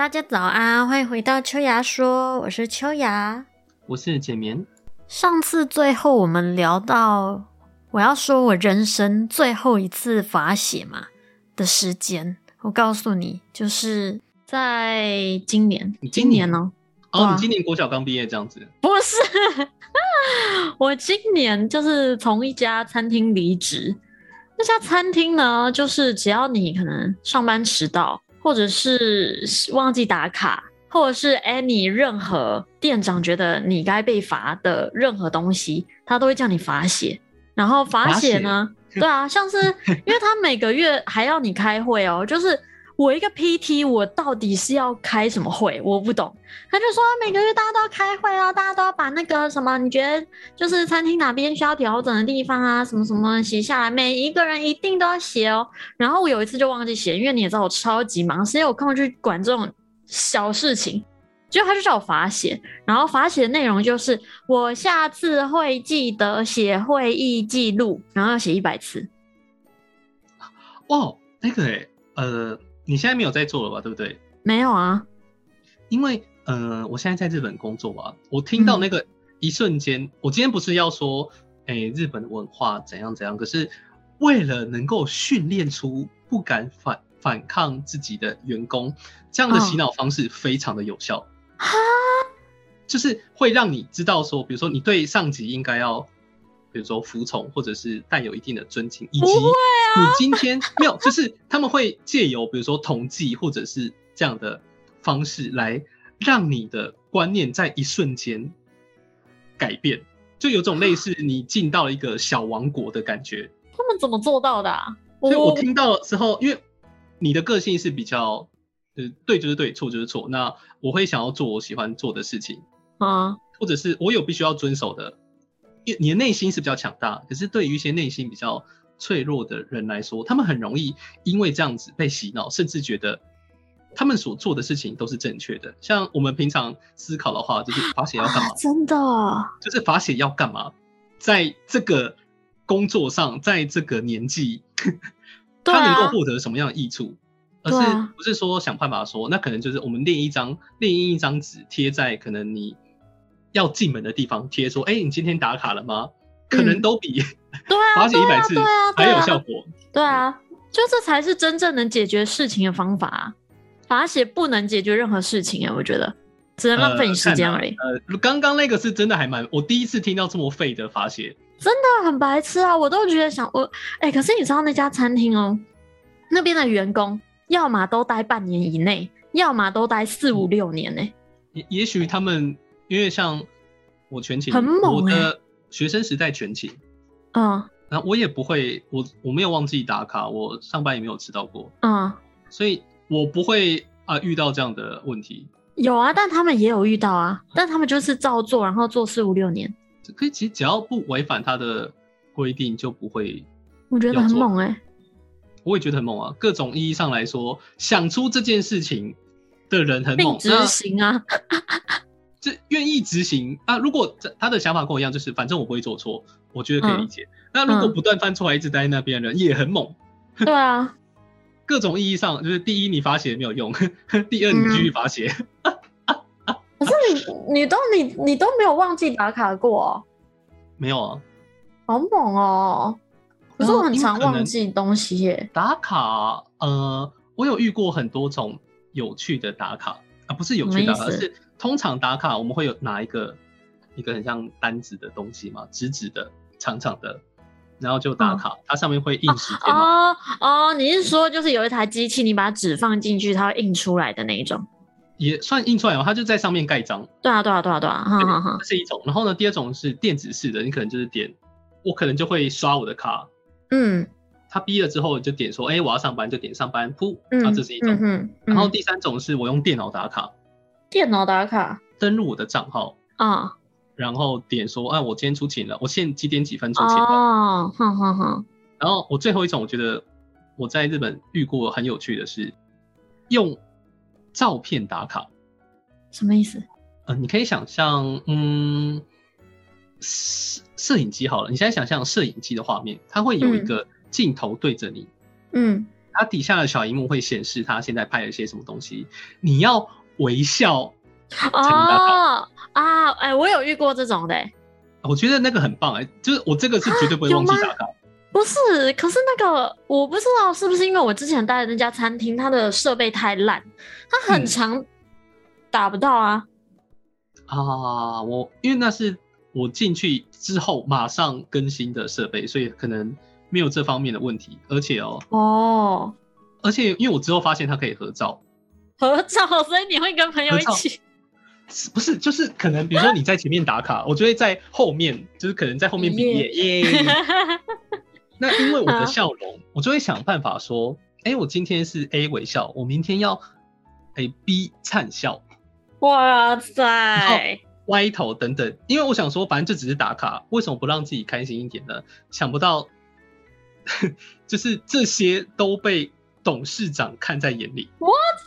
大家早安，欢迎回到秋芽说，我是秋芽。我是简眠。上次最后我们聊到我要说我人生最后一次罚写嘛的时间，我告诉你，就是在今年，你今年哦，哦，你今年国小刚毕业这样子，不是，我今年就是从一家餐厅离职。那家餐厅呢，就是只要你可能上班迟到，或者是忘记打卡，或者是 any 任何店长觉得你该被罚的任何东西，他都会叫你罚写。然后罚写呢，对啊，像是因为他每个月还要你开会哦，就是我一个 PT，我到底是要开什么会？我不懂。他就说每个月大家都要开会啊，大家都那个什么，你觉得就是餐厅哪边需要调整的地方啊，什么什么写下来，每一个人一定都要写哦。然后我有一次就忘记写，因为你也知道我超级忙，谁有空去管这种小事情？结果他就叫我罚写，然后罚写的内容就是我下次会记得写会议记录，然后要写一百次。哇，那个哎，呃，你现在没有在做了吧？对不对？没有啊，因为呃，我现在在日本工作啊，我听到那个一瞬间，我今天不是要说，哎，日本文化怎样怎样，可是为了能够训练出不敢反反抗自己的员工，这样的洗脑方式非常的有效。哈，就是会让你知道说，比如说你对上级应该要，比如说服从，或者是带有一定的尊敬，以及你今天没有，就是他们会借由比如说统计或者是这样的方式来让你的观念在一瞬间改变，就有种类似你进到了一个小王国的感觉。他们怎么做到的、啊？所以我听到之后，因为你的个性是比较，呃，对就是对，错就是错，那我会想要做我喜欢做的事情。啊，或者是我有必须要遵守的，因为你的内心是比较强大，可是对于一些内心比较脆弱的人来说，他们很容易因为这样子被洗脑，甚至觉得他们所做的事情都是正确的。像我们平常思考的话，就是罚写要干嘛啊？真的，就是罚写要干嘛？在这个工作上，在这个年纪，他能够获得什么样的益处？而是不是说想办法说，那可能就是我们另一张列印一张纸贴在可能你要进门的地方贴说，哎、你今天打卡了吗？可能都比 罚写一百次还有效果。对啊，就这才是真正能解决事情的方法、啊。罚写不能解决任何事情哎，我觉得只能浪费你时间而已，呃，刚刚那个是真的还蛮，我第一次听到这么废的罚写。那很白痴啊！我都觉得想我，哎、可是你知道那家餐厅哦，那边的员工要么都待半年以内，要么都待四五六年呢、也也许他们因为像我全勤，很猛欸我的学生时代全勤，嗯然后我也不会，我我没有忘记打卡，我上班也没有迟到过，嗯，所以我不会啊、遇到这样的问题。有啊，但他们也有遇到啊，但他们就是照做，然后做四五六年，可以，其实只要不违反他的规定，就不会。我觉得很猛哎、我也觉得很猛啊，各种意义上来说，想出这件事情的人很猛并，执行啊，这愿意执行啊。如果这他的想法跟我一样，就是反正我不会做错，我觉得可以理解。那如果嗯不断犯错还一直待在那边的人，也很猛。对啊，各种意义上，就是第一你罚写没有用，第二你继续罚写。可是你你都你你都没有忘记打卡过、哦，没有啊，好猛哦！可是我很常忘记东西耶。打卡，呃，我有遇过很多种有趣的打卡啊，不是有趣的打卡，而是通常打卡我们会有拿一个一个很像单子的东西嘛，直直的、长长的，然后就打卡，它上面会印时间。哦哦，你是说就是有一台机器，你把纸放进去，它会印出来的那一种？也算印出来嘛，它就在上面盖章，对啊，对啊，对啊，对啊，哈哈哈这。是一种。然后呢，第二种是电子式的，你可能就是点，我可能就会刷我的卡，嗯他逼了之后就点说，哎、我要上班就点上班，噗，嗯，啊，这是一种。嗯哼，嗯然后第三种是我用电脑打卡，电脑打卡登录我的账号，啊，然后点说，啊，我今天出勤了，我现几点几分出勤了。哦，好好好，然后我最后一种，我觉得我在日本遇过很有趣的是，用照片打卡。什么意思？呃，你可以想象，嗯，摄摄影机好了，你现在想象摄影机的画面，它会有一个镜头对着你，嗯它它底下的小荧幕会显示它现在拍了一些什么东西，你要微笑。哦啊，哎，我有遇过这种的、欸，我觉得那个很棒哎、就是我这个是绝对不会 忘记打卡。不是，可是那个我不知道是不是因为我之前待的那家餐厅，它的设备太烂，它很嗯长打不到啊。啊，我因为那是我进去之后马上更新的设备，所以可能没有这方面的问题。而且哦，哦，而且因为我之后发现它可以合照，合照，所以你会跟朋友一起。是不是就是可能比如说你在前面打卡，我就会在后面，就是可能在后面比耶耶。那因为我的笑容，我就会想办法说，哎、我今天是 A 微笑，我明天要哎、B 灿笑。哇塞！歪头等等，因为我想说，反正就只是打卡，为什么不让自己开心一点呢？想不到，就是这些都被董事长看在眼里。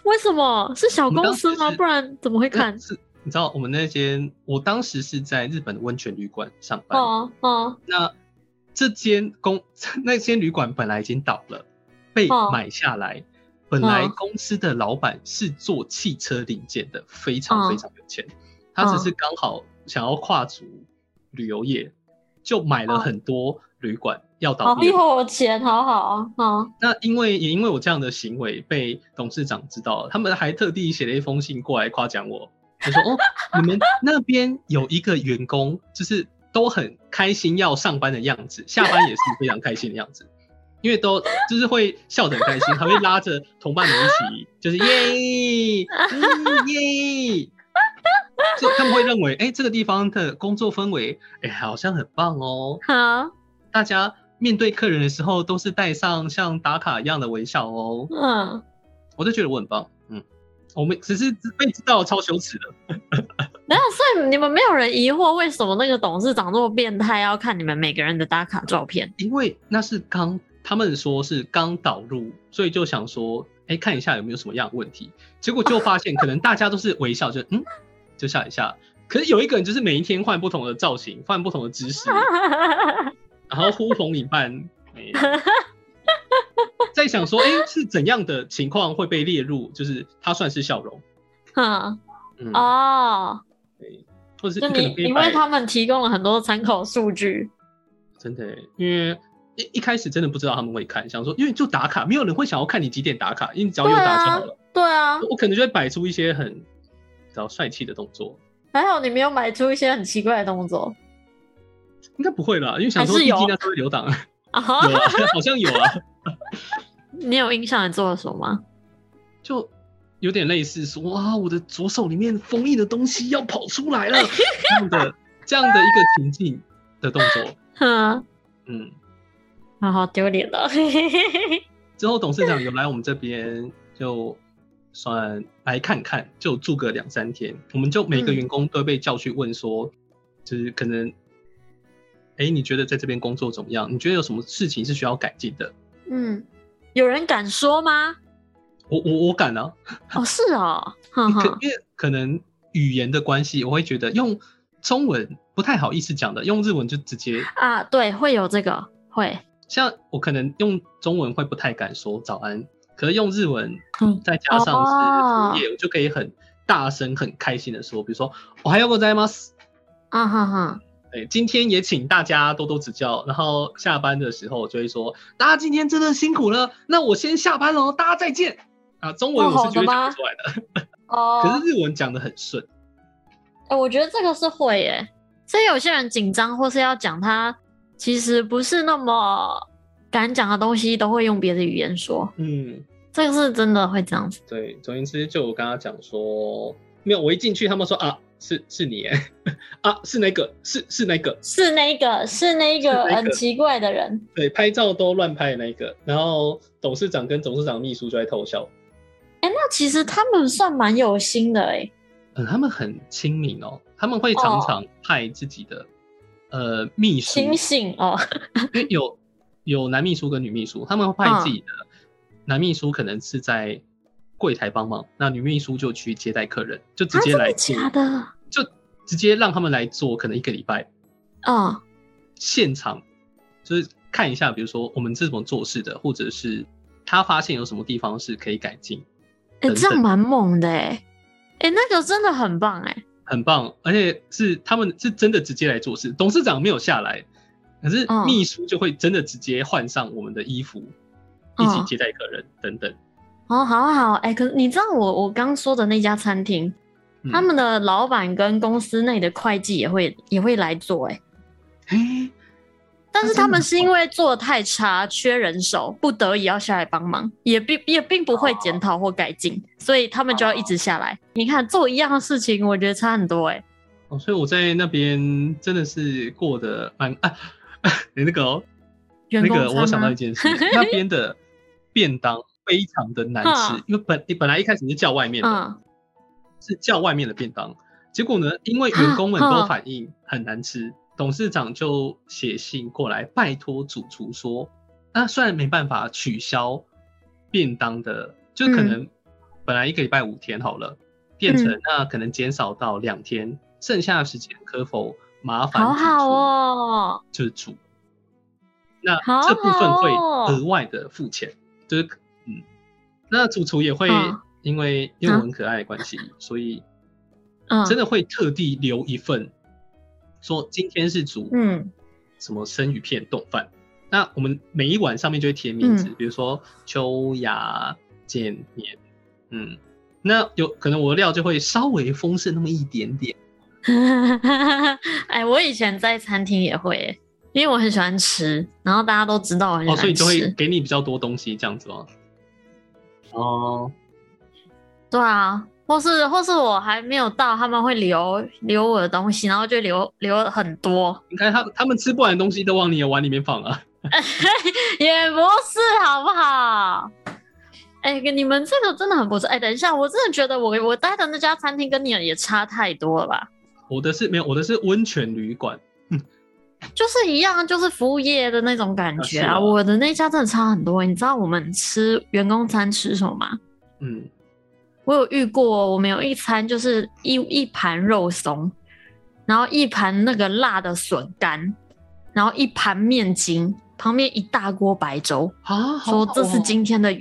为什么是小公司吗？不然怎么会看？是，你知道我们那间，我当时是在日本的温泉旅馆上班。哦哦那这间公 那间旅馆本来已经倒了，被哦买下来。本来哦公司的老板是做汽车零件的，非常哦非常有钱。他只是刚好想要跨足旅游业，就买了哦很多旅馆要倒好闭了。有钱，好好啊！哦那因为也因为我这样的行为被董事长知道了，他们还特地写了一封信过来夸奖我，就说：“哦，你们那边有一个员工，就是都很开心要上班的样子，下班也是非常开心的样子，因为都就是会笑得很开心，还会拉着同伴们一起，就是耶，嗯耶。”就他们会认为，哎、这个地方的工作氛围，哎、好像很棒哦。好，大家面对客人的时候，都是带上像打卡一样的微笑哦。嗯，我就觉得我很棒，嗯，我们只是被知道超羞耻的，没有，所以你们没有人疑惑为什么那个董事长这么变态，要看你们每个人的打卡照片？因为那是刚他们说是刚导入，所以就想说，哎、看一下有没有什么样的问题。结果就发现，可能大家都是微笑，就嗯，就笑一下。可是有一个人就是每一天换不同的造型，换不同的姿势，然后呼朋引伴，哎 在想说，哎、是怎样的情况会被列入，就是他算是笑容，嗯嗯，哦，对，或者是你你为他们提供了很多参考数据，真的，因为一一开始真的不知道他们会看，想说因为就打卡，没有人会想要看你几点打卡，因为你只要有打就好了。对啊，我可能就会摆出一些很比较帅气的动作，还好你没有买出一些很奇怪的动作？应该不会啦，因为想说毕竟那时候会留档，啊。有啊，好像有啊，你有印象你做了什么吗？就有点类似说哇，我的左手里面封印的东西要跑出来了 这样的这样的一个情境的动作，嗯，嗯。啊，好丢脸了。之后董事长有来我们这边，就算来看看，就住个两三天。我们就每个嗯员工都被叫去问说，就是可能，哎、你觉得在这边工作怎么样？你觉得有什么事情是需要改进的？嗯，有人敢说吗？我我我敢啊，哦，是哦，哼哼，可因为可能语言的关系，我会觉得用中文不太好意思讲的，用日文就直接。啊，对，会有这个，会，像我可能用中文会不太敢说早安，可是用日文嗯，再加上哦是服务业，我就可以很大声、很开心的说，比如说“我还要ございます”，啊哈哈， 对，今天也请大家多多指教。然后下班的时候，我就会说：“大家今天真的辛苦了，那我先下班喽，大家再见。”啊，中文我是绝对讲不出来的，哦，可是日文讲的很顺。哎、我觉得这个是会耶，所以有些人紧张或是要讲他其实不是那么敢讲的东西，都会用别的语言说，嗯，这个是真的会这样子。对，总而言之，就我跟他讲说，没有，我一进去，他们说啊，是是你哎，啊，是那个，是是那个，是那个，是那个很奇怪的人，对，拍照都乱拍的那个。然后董事长跟董事长秘书就在偷笑。哎、那其实他们算蛮有心的哎。嗯，他们很亲民哦，他们会常常派自己的、呃秘书，亲信哦，因为有有男秘书跟女秘书，他们会派自己的男秘书可能是在柜台帮忙，那女秘书就去接待客人，就直接来做，假的？就直接让他们来做，可能一个礼拜哦，现场就是看一下，比如说我们是怎么做事的，或者是他发现有什么地方是可以改进，哎、这样蛮猛的哎、哎、那个真的很棒哎、很棒，而且是他们是真的直接来做事，董事长没有下来，可是嗯。秘书就会真的直接换上我们的衣服，一起嗯接待客人等等。哦，好好，哎、可是你知道我我刚说的那家餐厅，嗯。他们的老板跟公司内的会计也会也会来做哎、嘿，但是他们是因为做的太差，缺人手，不得已要下来帮忙，也并也并不会检讨或改进，所以他们就要一直下来。你看做一样的事情，我觉得差很多哎、哦，所以我在那边真的是过得蛮啊，你那个哦，那个我想到一件事，那边的便当非常的难吃，因为本你本来一开始是叫外面的，嗯，是叫外面的便当，结果呢，因为员工们都反映很难吃，董事长就写信过来拜托主厨说，那虽然没办法取消便当的，就可嗯。能本来一个礼拜五天好了，变成嗯。那可能减少到两天，剩下的时间可否麻烦主好好厨哦，就是煮，那好这部分会额外的付钱，就是嗯，那主厨也会嗯因为因为我很可爱的关系，所以嗯，真的会特地留一份，说今天是煮嗯什么生鱼片冻饭。那我们每一碗上面就会贴名字，嗯比如说秋雅见面，嗯，那有可能我的料就会稍微丰盛那么一点点。哎，我以前在餐厅也会欸，因为我很喜欢吃，然后大家都知道我很喜哦，欢吃，所以就会给你比较多东西这样子哦？哦，对啊，或是或是我还没有到，他们会留留我的东西，然后就留留很多，你看他他们吃不完的东西都往你的碗里面放啊。也不是好不好？哎、你们这个真的很不错。哎、等一下，我真的觉得我我待的那家餐厅跟你的也差太多了吧？我的是没有，我的是温泉旅馆。就是一样，就是服务业的那种感觉啊。啊啊我的那家真的差很多。你知道我们吃员工餐吃什么吗？嗯，我有遇过，我们有一餐就是一一盘肉松，然后一盘那个辣的笋干，然后一盘面筋，旁边一大锅白粥，啊，好好说这是哦今天的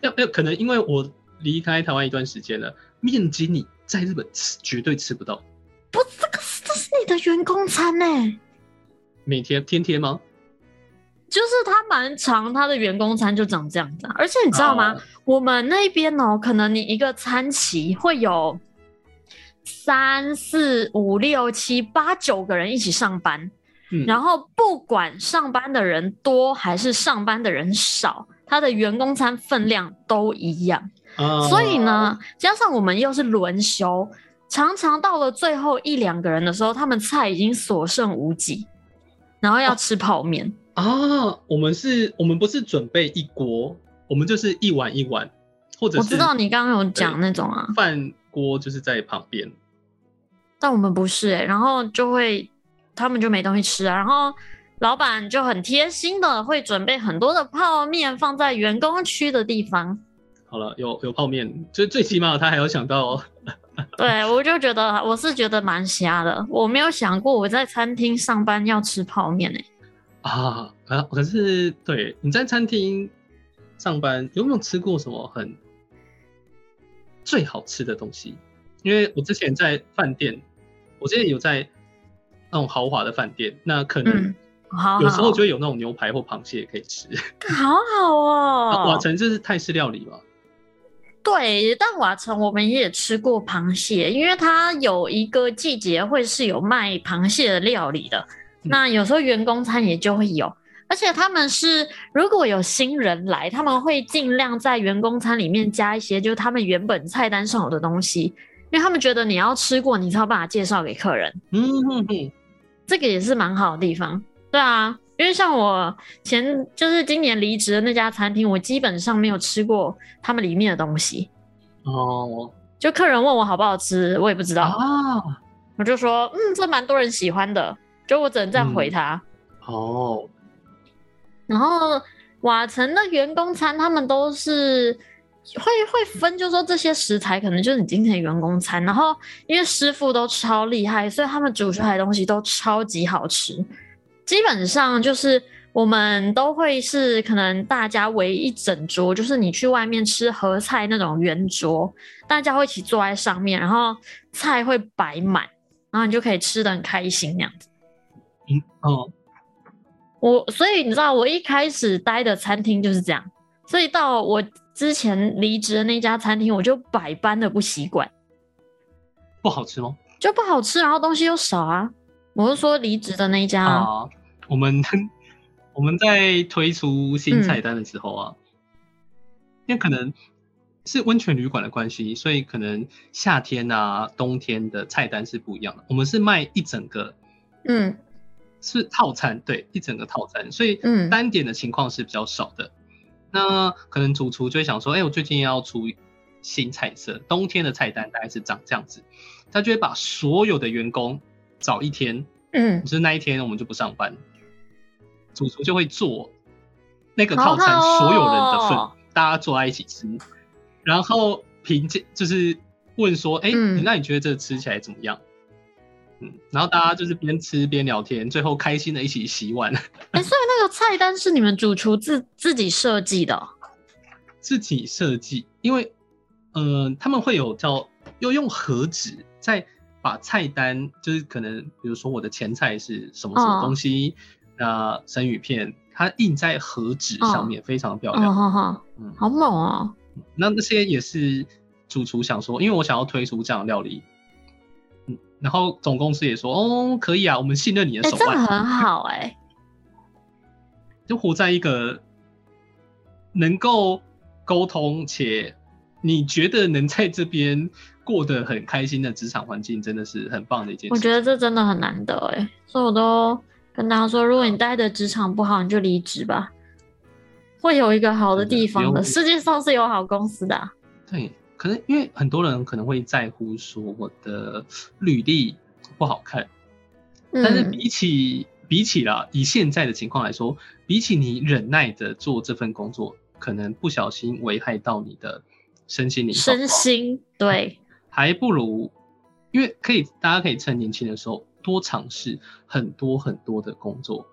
要要可能因为我离开台湾一段时间了，面筋你在日本吃绝对吃不到，不，这个是这是你的员工餐呢、每天天天吗？就是它蛮长，它的员工餐就长这样子、啊。而且你知道吗？哦我们那边哦，可能你一个餐期会有三四五六七八九个人一起上班，嗯，然后不管上班的人多还是上班的人少，他的员工餐分量都一样。啊所以，呢，加上我们又是轮休，常常到了最后一两个人的时候，他们菜已经所剩无几，然后要吃泡面。啊，我们是，我们不是准备一锅，我们就是一碗一碗，或者是我知道你刚刚有讲那种啊，饭锅就是在旁边。但我们不是哎、然后就会他们就没东西吃啊，然后老板就很贴心的会准备很多的泡面放在员工区的地方。好了，有有泡面，就最起码他还有想到，对，我就觉得我是觉得蛮瞎的，我没有想过我在餐厅上班要吃泡面哎、啊啊！可是对你在餐厅上班有没有吃过什么很最好吃的东西？因为我之前在饭店，我之前有在那种豪华的饭店，那可能有时候就会有那种牛排或螃蟹可以吃。好好哦瓦哦。城这是泰式料理嘛？对，但瓦城我们也吃过螃蟹，因为它有一个季节会是有卖螃蟹的料理的。嗯那有时候员工餐也就会有，而且他们是如果有新人来，他们会尽量在员工餐里面加一些就是他们原本菜单上有的东西，因为他们觉得你要吃过，你才有办法介绍给客人。嗯哼哼，这个也是蛮好的地方。对啊，因为像我前就是今年离职的那家餐厅，我基本上没有吃过他们里面的东西。哦就客人问我好不好吃，我也不知道，啊，我就说嗯，这蛮多人喜欢的，就我只能这样回他。哦，然后瓦城的员工餐，他们都是会会分，就说这些食材可能就是你今天的员工餐，然后因为师傅都超厉害，所以他们煮出来的东西都超级好吃。基本上就是我们都会是可能大家围一整桌，就是你去外面吃合菜那种圆桌，大家会一起坐在上面，然后菜会摆满，然后你就可以吃的很开心那样子。嗯哦，我所以你知道，我一开始待的餐厅就是这样，所以到我之前离职的那家餐厅，我就百般的不习惯，不好吃吗？就不好吃，然后东西又少啊。我是说离职的那一家啊，啊，我们我们在推出新菜单的时候啊，因为可能是温泉旅馆的关系，所以可能夏天啊、冬天的菜单是不一样的。我们是卖一整个嗯是套餐，对，一整个套餐，所以嗯。单点的情况是比较少的。那可能主厨就会想说，哎、我最近要出新菜色，冬天的菜单大概是长这样子，他就会把所有的员工找一天，嗯，就是那一天我们就不上班，主厨就会做那个套餐所有人的份，哦大家坐在一起吃，然后评价就是问说，哎、嗯。那你觉得这个吃起来怎么样？嗯，然后大家就是边吃边聊天，最后开心的一起洗碗，哎、所以那个菜单是你们主厨自自己设计的哦、自己设计，因为呃他们会有叫又用盒子再把菜单，就是可能比如说我的前菜是什么什么哦东西，那生鱼片它印在盒子上面，非常漂亮。嗯，好猛哦！那那些也是主厨想说，因为我想要推出这样的料理，嗯，然后总公司也说，哦，可以啊，我们信任你的哎、手腕，这个很好哎、就活在一个能够沟通且你觉得能在这边过得很开心的职场环境，真的是很棒的一件事。我觉得这真的很难得哎、所以我都跟大家说，如果你待的职场不好，你就离职吧，会有一个好的地方的。的世界上是有好公司的啊、对，可能因为很多人可能会在乎说我的履历不好看，但是嗯，比起、比起啦，以现在的情况来说，比起你忍耐的做这份工作，可能不小心危害到你的身心灵身，心对，还不如，因为可以大家可以趁年轻的时候多尝试很多很多的工作，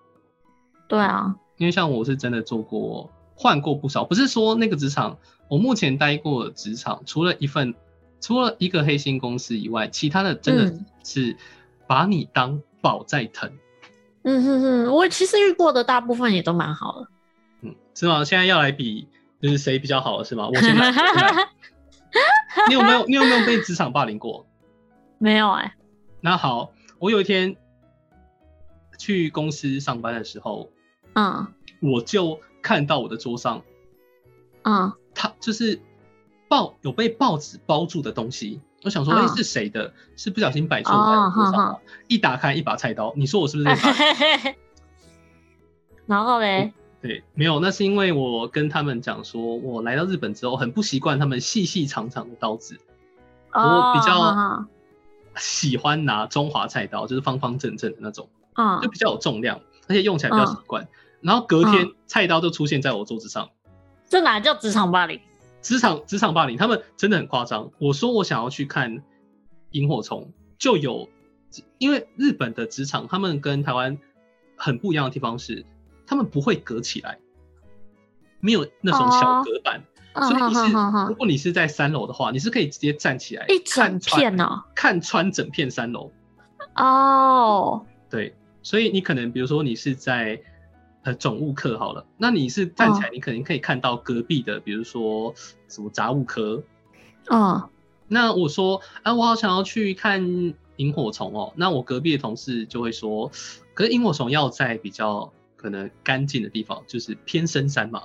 对啊，因为像我是真的做过换过不少，不是说那个职场，我目前待过的职场，除了一份，除了一个黑心公司以外，其他的真的嗯是把你当宝在疼。嗯哼哼，我其实遇过的大部分也都蛮好的。嗯，是吗？现在要来比，就是谁比较好了，是吗？我先来。我先来 你有没有你有没有被职场霸凌过？没有哎、那好，我有一天去公司上班的时候，嗯我就看到我的桌上，嗯他就是报有被报纸包住的东西。我想说，哎、嗯是谁的？是不小心摆错在我桌上吗、哦一打开一把菜刀，你说我是不是？然后嘞，对，没有，那是因为我跟他们讲说，我来到日本之后很不习惯他们细细长长的刀子，我比较哦喜欢拿中华菜刀，就是方方正正的那种，嗯就比较有重量，而且用起来比较习惯。然后隔天菜刀就出现在我桌子上，这哪叫职场霸凌？职场职场霸凌，他们真的很夸张。我说我想要去看萤火虫，就有，因为日本的职场他们跟台湾很不一样的地方是，他们不会隔起来，没有那种小隔板。所以你是，如果你是在三楼的话，你是可以直接站起来，一整片哦。看穿整片三楼。哦，对，所以你可能比如说你是在呃总务课好了，那你是站起来，你肯定可以看到隔壁的，比如说什么杂物科。嗯那我说啊，我好想要去看萤火虫哦。那我隔壁的同事就会说，可是萤火虫要在比较可能干净的地方，就是偏深山嘛。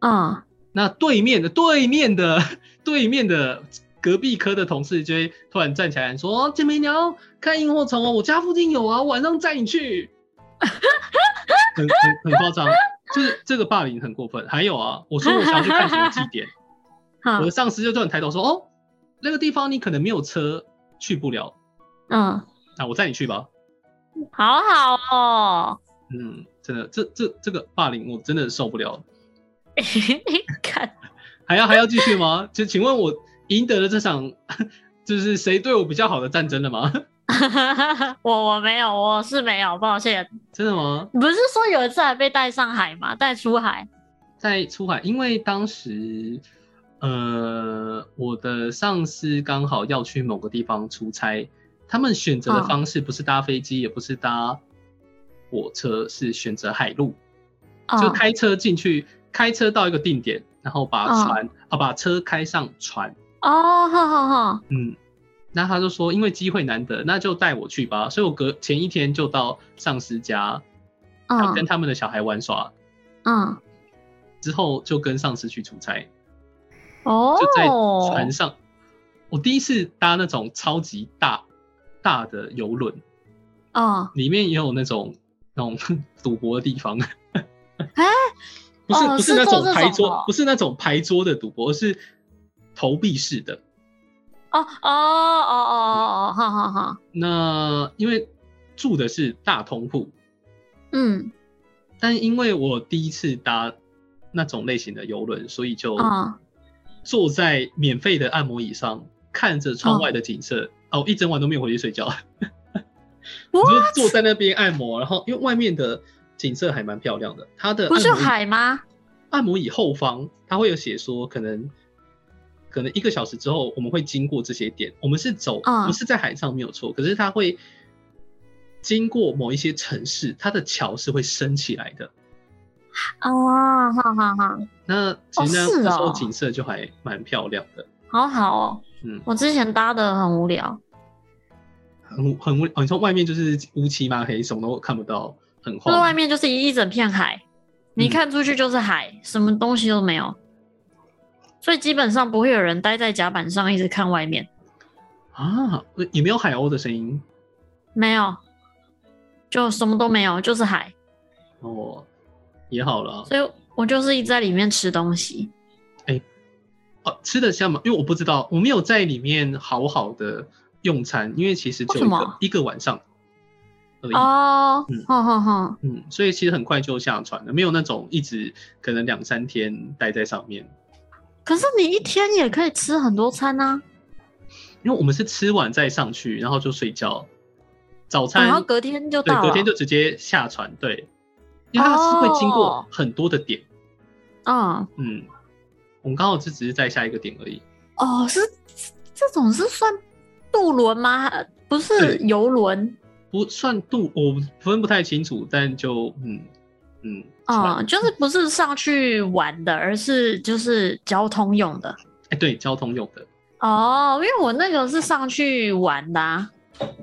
嗯，那对面的对面的对面的隔壁科的同事就会突然站起来说：“姐妹，你要看萤火虫哦，我家附近有啊，我晚上载你去。很”很很夸张，就是这个霸凌很过分。还有啊，我说我想要去看什么祭典，我的，上司就突然抬头说：“哦，那个地方你可能没有车去不了，嗯，那我载你去吧。好好哦。”嗯，真的，这这这个霸凌我真的受不了。看，还要还要继续吗？就请问我赢得了这场 就是谁对我比较好的战争了吗？我我没有，我是没有，抱歉。真的吗？不是说有一次还被带上海吗？带出海？在出海，因为当时，呃，我的上司刚好要去某个地方出差，他们选择的方式不是搭飞机，也不是搭火车，是选择海路，就开车进去，开车到一个定点，然后把船啊把车开上船。哦，好好好，嗯。那他就说，因为机会难得，那就带我去吧。所以我隔前一天就到上司家，嗯，跟他们的小孩玩耍，嗯，之后就跟上司去出差，哦，就在船上，我第一次搭那种超级大大的游轮，哦，里面也有那种那种 赌博的地方，哎，不是不是那种牌桌，不是那种牌桌的赌博，是投币式的。哦哦哦哦哦，好好好。那因为住的是大通铺，嗯，但因为我第一次搭那种类型的游轮，所以就坐在免费的按摩椅上，看着窗外的景色。哦，一整晚都没有回去睡觉，我就坐在那边按摩。然后因为外面的景色还蛮漂亮的，它的不是海吗？按摩椅后方它会有写说可能。可能一个小时之后，我们会经过这些点。我们是走，不是在海上没有错。可是它会经过某一些城市，它的桥是会升起来的。哦，好好好。那其实那时候景色就还蛮漂亮的。好好哦。嗯，我之前搭的很无聊。很很无，你从外面就是乌漆嘛黑，什么都看不到，很荒。外面就是一整片海，你看出去就是海，什么东西都没有。所以基本上不会有人待在甲板上一直看外面啊，也没有海鸥的声音，没有，就什么都没有，就是海。哦，也好了。所以我就是一直在里面吃东西。哎，哦，吃得下吗？因为我不知道，我没有在里面好好的用餐，因为其实就一个晚上而已。哦，嗯，好好好，嗯，所以其实很快就下船了，没有那种一直可能两三天待在上面。可是你一天也可以吃很多餐啊，因为我们是吃完再上去，然后就睡觉，早餐，然后隔天就到，隔天就直接下船，对，因为它是会经过很多的点，嗯嗯，我们刚好是只是在下一个点而已。哦，是这种是算渡轮吗？不是游轮，不算渡，我分不太清楚，但就嗯。嗯，哦，就是不是上去玩的，而是就是交通用的。哎，对，交通用的。哦，因为我那个是上去玩的，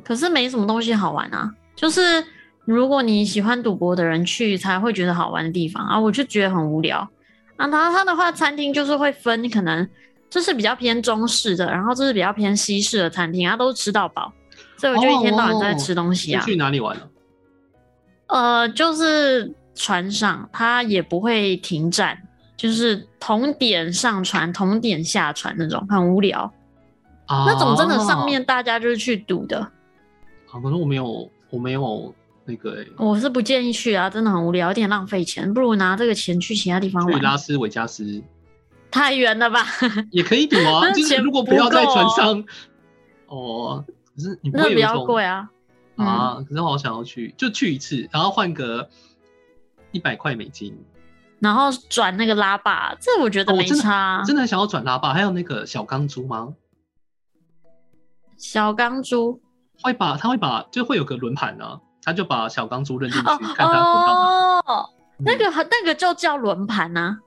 可是没什么东西好玩啊。就是如果你喜欢赌博的人去，才会觉得好玩的地方啊。我就觉得很无聊。啊，然后他的话，餐厅就是会分，可能这是比较偏中式的，然后这是比较偏西式的餐厅，它都吃到饱，所以我就一天到晚在吃东西啊。去哪里玩呢？呃，就是。船上它也不会停站，就是同点上船，同点下船那种，很无聊。啊那种真的上面大家就是去赌的。啊，可是我没有，我没有那个。我是不建议去啊，真的很无聊，有点浪费钱，不如拿这个钱去其他地方玩。去拉斯维加斯。太远了吧？也可以赌啊，就是如果不要在船上。哦，可是你那比较贵啊。啊，可是我好想要去，就去一次，然后换个。一百块美金，然后转那个拉霸，这我觉得没差。真的想要转拉霸，还有那个小钢珠吗？小钢珠会把，他会把，就会有个轮盘呢，他就把小钢珠扔进去，看它滚到哪。那个那个就叫轮盘呐。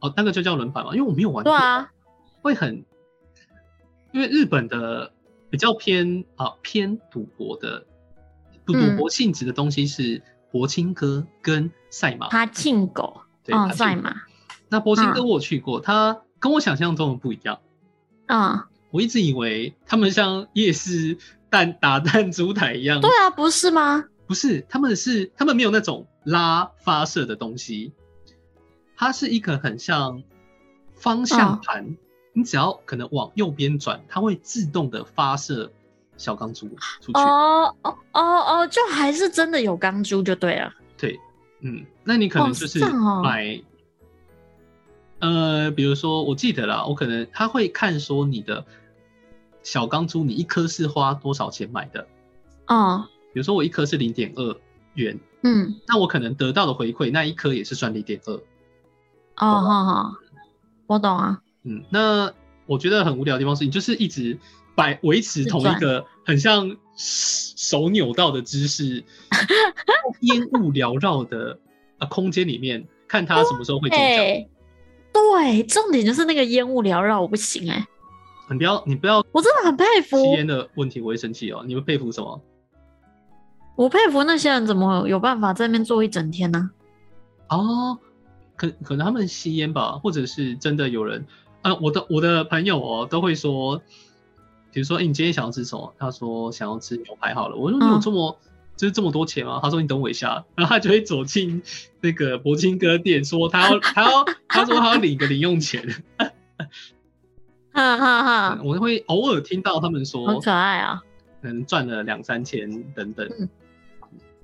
哦，那个就叫轮盘嘛，因为我没有玩过。对啊，会很，因为日本的比较偏啊偏赌博的，不赌博性质的东西是。博青哥跟赛马，他庆狗，对，赛马。那博青哥我去过，他跟我想象中的不一样。嗯，我一直以为他们像夜市弹打弹珠台一样。对啊，不是吗？不是，他们是他们没有那种拉发射的东西，它是一个很像方向盘，你只要可能往右边转，它会自动的发射。小钢珠出去哦哦哦哦，就还是真的有钢珠就对了。对，嗯，那你可能就是买，呃，比如说我记得啦，我可能他会看说你的小钢珠，你一颗是花多少钱买的？哦，比如说我一颗是零点二元，嗯，那我可能得到的回馈那一颗也是算零点二。哦，好好，我懂啊。嗯，那我觉得很无聊的地方是你就是一直摆维持同一个很像手扭到的姿势，烟雾缭绕的呃空间里面，看他什么时候会中奖。哎，对，重点就是那个烟雾缭绕，我不行哎、你不要你不要我真的很佩服吸，烟的问题，我会生气哦。你们佩服什么？我佩服那些人怎么有办法在那边坐一整天呢、哦，可可能他们吸烟吧，或者是真的有人，啊，我的我的朋友哦都会说，比如说，哎、你今天想要吃什么？他说想要吃牛排好了。我说你有嗯这么、就是这么多钱吗？他说你等我一下，然后他就会走进那个铂金哥店，说他要 他要他说他要领个零用钱。哈 哈哈，我会偶尔听到他们说，好可爱啊。可能赚了两三千等等，嗯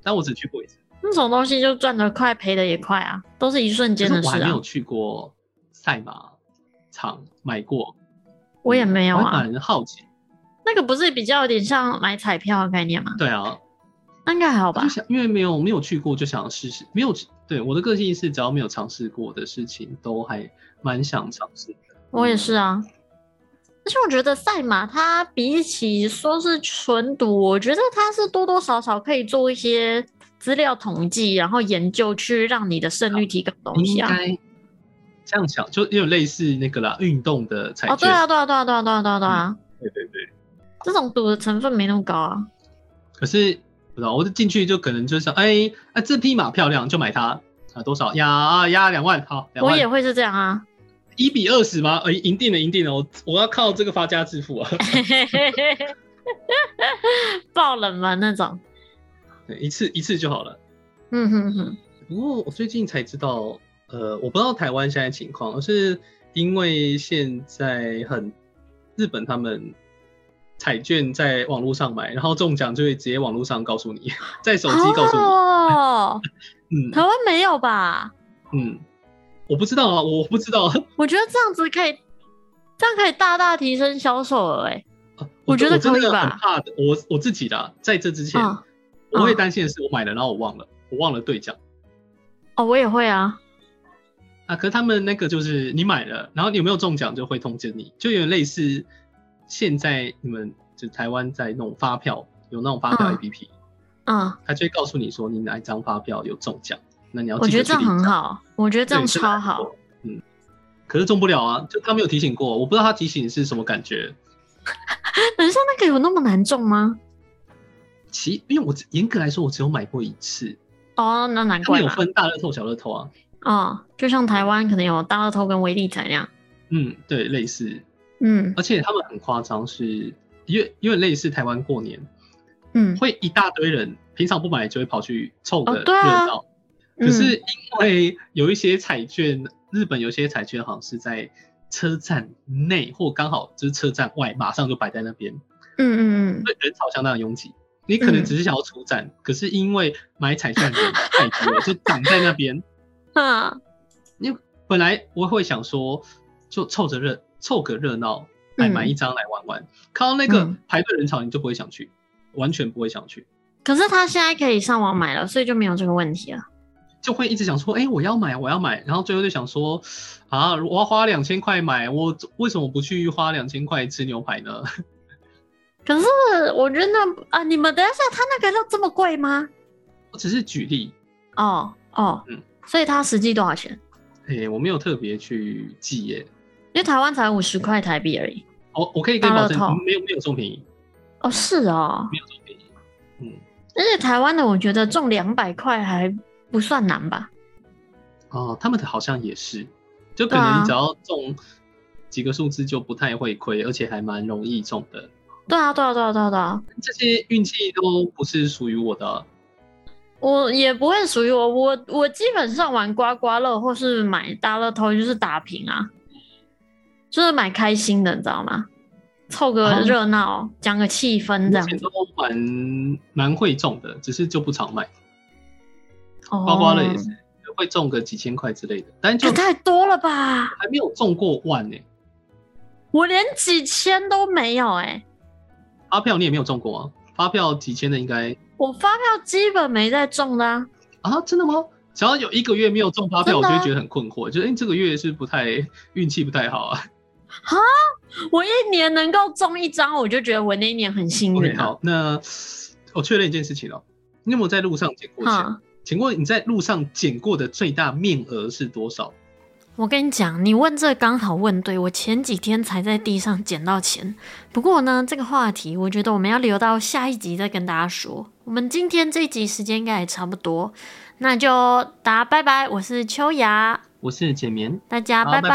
但我只去过一次，那种东西就赚得快，赔的也快啊，都是一瞬间的事啊我还没有。去过赛马场买过。我也没有我啊还，蛮好奇。那个不是比较有点像买彩票的概念吗？对啊，那应该还好吧就？想，因为没有没有去过，就想试试。没有对我的个性是，只要没有尝试过的事情，都还蛮想尝试的。我也是啊。而且我觉得赛马它比起说是纯赌，我觉得它是多多少少可以做一些资料统计，然后研究去让你的胜率提高东西啊。应该这样想，就有点类似那个啦，运动的彩哦，券。对啊，对啊，对啊，对啊，对啊，对啊，对啊，对对对。这种赌的成分没那么高啊。可是不知道，我就进去就可能就是想，哎，啊这匹马漂亮，就买它啊，多少压啊压两万，好，我也会是这样啊。一比二十吗？哎，赢定了，赢定了，我我要靠这个发家致富啊！爆冷门那种。对，一次一次就好了。嗯哼哼，不过我最近才知道，呃，我不知道台湾现在情况，而是因为现在很日本他们彩券在网络上买，然后中奖就会直接网络上告诉你，在手机告诉你。哦，嗯台湾没有吧？嗯，我不知道啊，我不知道。我觉得这样子可以，这样可以大大提升销售额哎。我觉得真的可以吧很怕的，我我自己的啊，在这之前，嗯我会嗯担心的是我买了，然后我忘了，我忘了兑奖。哦，我也会啊。啊，可是他们那个就是你买了，然后你有没有中奖就会通知你，就有点类似现在你们就台湾在弄发票，有那种发票嗯 APP，、嗯，它就会告诉你说你哪一张发票有中奖，那你要我觉得这样。很好，我觉得这样超好。嗯，可是中不了啊，就他没有提醒过，我不知道他提醒是什么感觉。等一下，那个有那么难中吗？其因为我严格来说，我只有买过一次，哦，那难他们有。分大乐透、小乐透啊。哦，就像台湾可能有大乐透跟威力彩那样。嗯，对，类似，嗯而且他们很夸张，是因为因为类似台湾过年，嗯，会一大堆人平常不买就会跑去凑个热哦对啊闹。嗯可是因为有一些彩券，日本有些彩券好像是在车站内或刚好就是车站外，马上就摆在那边，嗯嗯所以人潮相当的拥挤。你可能只是想要出站，可是因为买彩券的人太多了，就挡在那边。嗯，啊，你本来我会想说，就凑着热凑个热闹，来嗯买一张来玩玩。看到那个嗯排队人潮，你就不会想去，完全不会想去，可是他现在可以上网买了，所以就没有这个问题了。就会一直想说，哎、我要买，我要买，然后最后就想说，啊，我要花两千块买，我为什么不去花两千块吃牛排呢？可是我觉得啊，你们等一下，他那个要这么贵吗？我只是举例，哦哦，嗯所以它实际多少钱？哎、我没有特别去记耶。因为台湾才五十块台币而已。我我可以跟你保证没有没有这么便宜，哦，是哦，没有这么便宜。嗯，而且台湾的我觉得中两百块还不算难吧？哦，他们的好像也是，就可能你只要中几个数字就不太会亏，而且还蛮容易中的。对啊，对啊，对啊，对啊，对啊，这些运气都不是属于我的。啊，我也不会属于我，我我基本上玩刮刮乐或是买大乐透就是打平啊，就是蛮开心的，你知道吗？凑个哦热闹，讲个气氛这样都蛮蛮会中的，只是就不常买。哦刮刮乐也是会中个几千块之类的，但就也太多了吧？还没有中过万呢、我连几千都没有哎、发票你也没有中过啊？发票几千的应该我发票基本没在中的啊。啊，真的吗？只要有一个月没有中发票，我就会觉得很困惑，就哎、诶这个月是不太运气不太好啊。我一年能够中一张，我就觉得我那一年很幸运啊。好，那我确认一件事情哦，你有没有在路上捡过钱？哈，请问你在路上捡过的最大面额是多少？我跟你讲，你问这刚好问对，我前几天才在地上捡到钱。不过呢，这个话题我觉得我们要留到下一集再跟大家说。我们今天这一集时间应该也差不多，那就大家拜拜。我是秋雅，我是简眠。大家拜拜